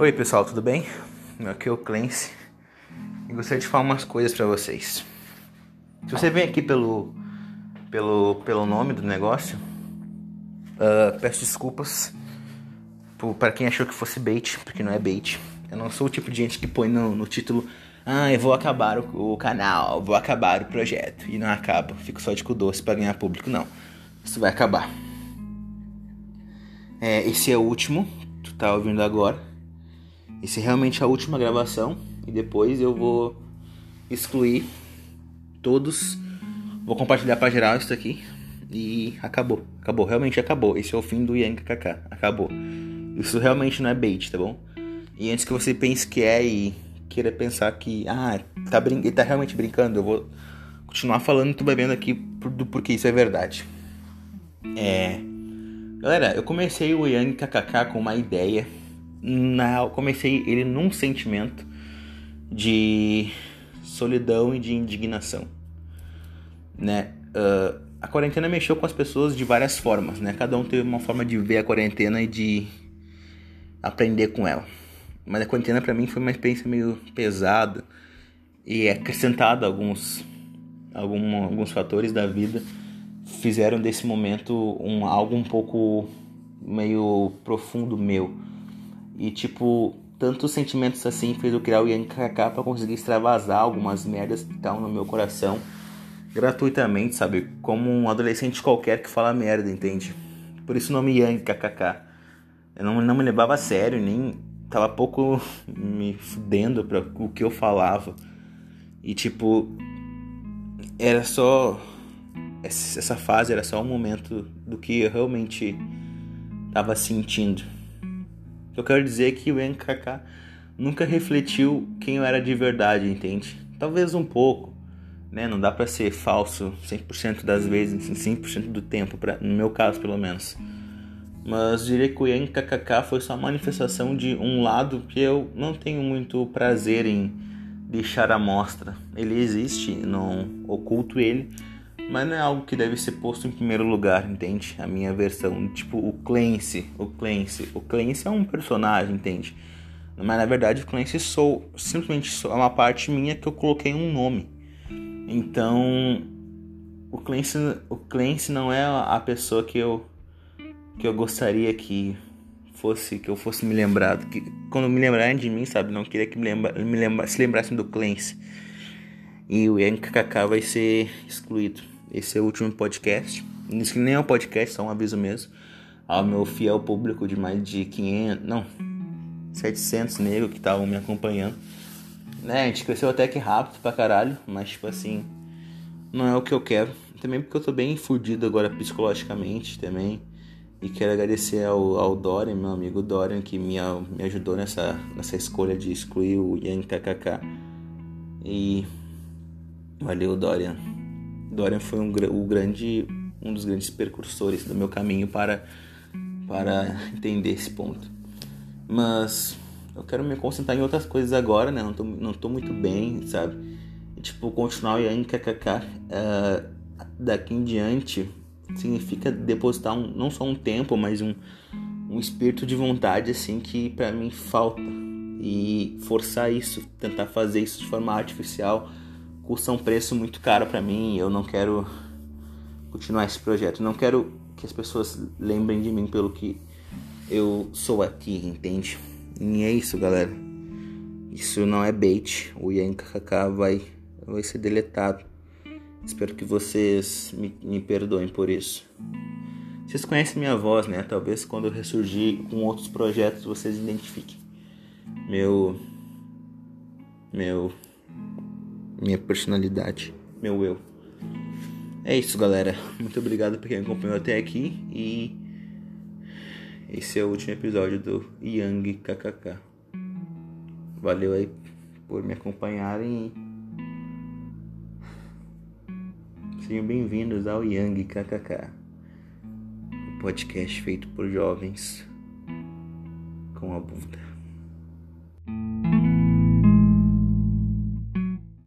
Oi pessoal, tudo bem? Aqui é o Clancy e gostaria de falar umas coisas para vocês. Se você vem aqui pelo, pelo, pelo nome do negócio, uh, peço desculpas para quem achou que fosse bait, porque não é bait. Eu não sou o tipo de gente que põe no, no título ah, eu vou acabar o, o, canal, vou acabar o projeto. E não acaba, fico só de cu doce pra ganhar público. Não, isso vai acabar. É, esse é o último, tu tá ouvindo agora. Esse é realmente a última gravação e depois eu vou excluir todos. Vou compartilhar para geral isso aqui e acabou. Acabou, realmente acabou. Esse é o fim do Yang KK. Acabou. Isso realmente não é bait, tá bom? E antes que você pense que é e queira pensar que ah, tá brin ele tá realmente brincando, eu vou continuar falando tu vai vendo aqui do porquê isso é verdade. É, galera, eu comecei o Yang KKK com uma ideia na, comecei ele num sentimento de solidão e de indignação, né? Uh, a quarentena mexeu com as pessoas de várias formas, né? Cada um teve uma forma de ver a quarentena e de aprender com ela. Mas a quarentena para mim foi uma experiência meio pesada e acrescentada alguns algum, alguns fatores da vida fizeram desse momento um algo um pouco meio profundo meu e tipo, tantos sentimentos assim fez eu criar o Yang KK pra conseguir extravasar algumas merdas que estavam no meu coração gratuitamente, sabe? Como um adolescente qualquer que fala merda, entende? Por isso o nome Yang KKK. Eu não, não me levava a sério, nem tava pouco me fudendo pra o que eu falava. E tipo, era só. Essa fase era só um momento do que eu realmente tava sentindo. Eu quero dizer que o NKK nunca refletiu quem eu era de verdade, entende? Talvez um pouco, né? Não dá para ser falso 100% das vezes, 100% do tempo, pra, no meu caso pelo menos. Mas diria que o NKKK foi só manifestação de um lado que eu não tenho muito prazer em deixar à mostra. Ele existe, não oculto ele, mas não é algo que deve ser posto em primeiro lugar, entende? A minha versão, tipo o Clancy, o Clancy, o Clancy é um personagem, entende? Mas na verdade o Clancy sou simplesmente sou, é uma parte minha que eu coloquei um nome. Então o Clancy, o Clancy não é a pessoa que eu que eu gostaria que fosse que eu fosse me lembrado, que quando me lembrarem de mim, sabe, não queria que me, lembra, me lembra, se lembrassem do Clancy. E o NKK vai ser excluído. Esse é o último podcast. Isso nem é um podcast, só um aviso mesmo. Ao meu fiel público de mais de 500, não, 700 negros que estavam me acompanhando. Né, a gente cresceu até que rápido pra caralho, mas tipo assim, não é o que eu quero. Também porque eu tô bem fudido agora psicologicamente também. E quero agradecer ao, ao Dorian, meu amigo Dorian, que me, me ajudou nessa, nessa escolha de excluir o Yang KKK. E valeu, Dorian. Dorian foi um, o grande, um dos grandes percursores do meu caminho para, para entender esse ponto. Mas eu quero me concentrar em outras coisas agora, né? Não tô, não tô muito bem, sabe? E, tipo, continuar o Yang KKK uh, daqui em diante significa depositar um, não só um tempo, mas um, um espírito de vontade, assim, que para mim falta. E forçar isso, tentar fazer isso de forma artificial custa um preço muito caro para mim. Eu não quero continuar esse projeto. Não quero que as pessoas lembrem de mim pelo que eu sou aqui, entende? E é isso, galera. Isso não é bait. O KKK vai, vai ser deletado. Espero que vocês me, me perdoem por isso. Vocês conhecem minha voz, né? Talvez quando eu ressurgir com outros projetos vocês identifiquem. Meu. Meu minha personalidade, meu eu. É isso, galera. Muito obrigado por quem acompanhou até aqui e esse é o último episódio do Yang KKK. Valeu aí por me acompanharem. Sejam bem-vindos ao Yang KKK, um podcast feito por jovens com a bunda.